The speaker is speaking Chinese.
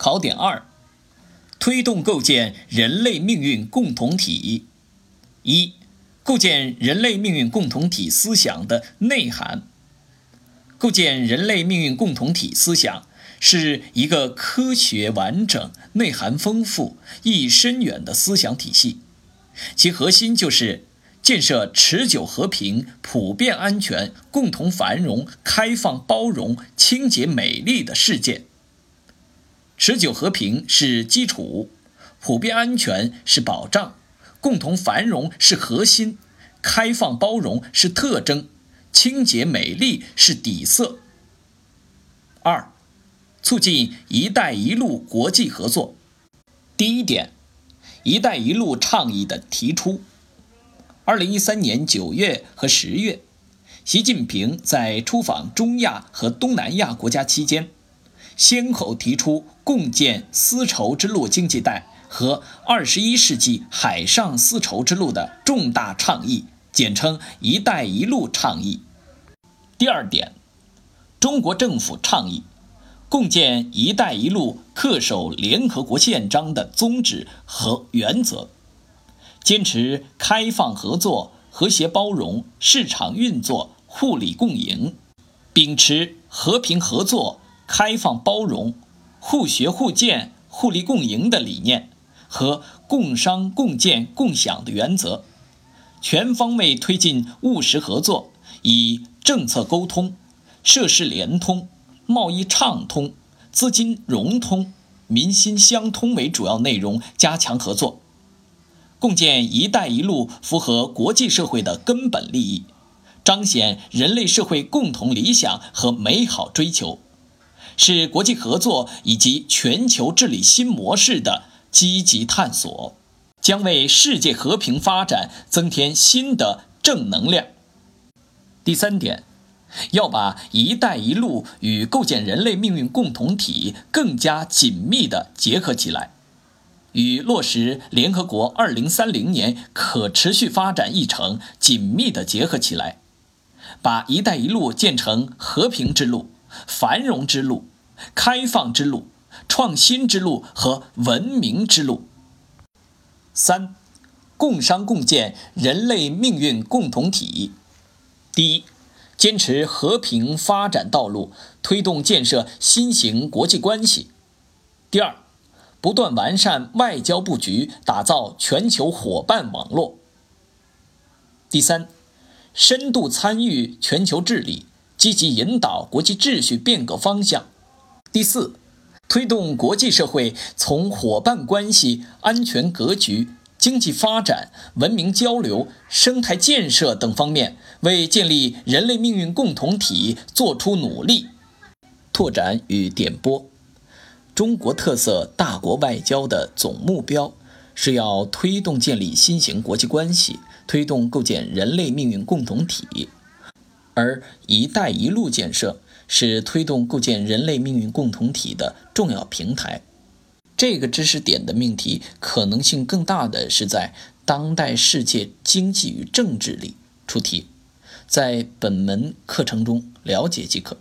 考点二：推动构建人类命运共同体。一、构建人类命运共同体思想的内涵。构建人类命运共同体思想是一个科学完整、内涵丰富、意义深远的思想体系，其核心就是建设持久和平、普遍安全、共同繁荣、开放包容、清洁美丽的世界。持久和平是基础，普遍安全是保障，共同繁荣是核心，开放包容是特征，清洁美丽是底色。二，促进“一带一路”国际合作。第一点，“一带一路”倡议的提出。二零一三年九月和十月，习近平在出访中亚和东南亚国家期间。先后提出共建丝绸之路经济带和二十一世纪海上丝绸之路的重大倡议，简称“一带一路”倡议。第二点，中国政府倡议共建“一带一路”恪守联合国宪章的宗旨和原则，坚持开放合作、和谐包容、市场运作、互利共赢，秉持和平合作。开放包容、互学互鉴、互利共赢的理念和共商共建共享的原则，全方位推进务实合作，以政策沟通、设施联通、贸易畅通、资金融通、民心相通为主要内容加强合作，共建“一带一路”符合国际社会的根本利益，彰显人类社会共同理想和美好追求。是国际合作以及全球治理新模式的积极探索，将为世界和平发展增添新的正能量。第三点，要把“一带一路”与构建人类命运共同体更加紧密地结合起来，与落实联合国2030年可持续发展议程紧密地结合起来，把“一带一路”建成和平之路、繁荣之路。开放之路、创新之路和文明之路。三、共商共建人类命运共同体。第一，坚持和平发展道路，推动建设新型国际关系。第二，不断完善外交布局，打造全球伙伴网络。第三，深度参与全球治理，积极引导国际秩序变革方向。第四，推动国际社会从伙伴关系、安全格局、经济发展、文明交流、生态建设等方面，为建立人类命运共同体作出努力。拓展与点拨：中国特色大国外交的总目标是要推动建立新型国际关系，推动构建人类命运共同体，而“一带一路”建设。是推动构建人类命运共同体的重要平台。这个知识点的命题可能性更大的是在当代世界经济与政治里出题，在本门课程中了解即可。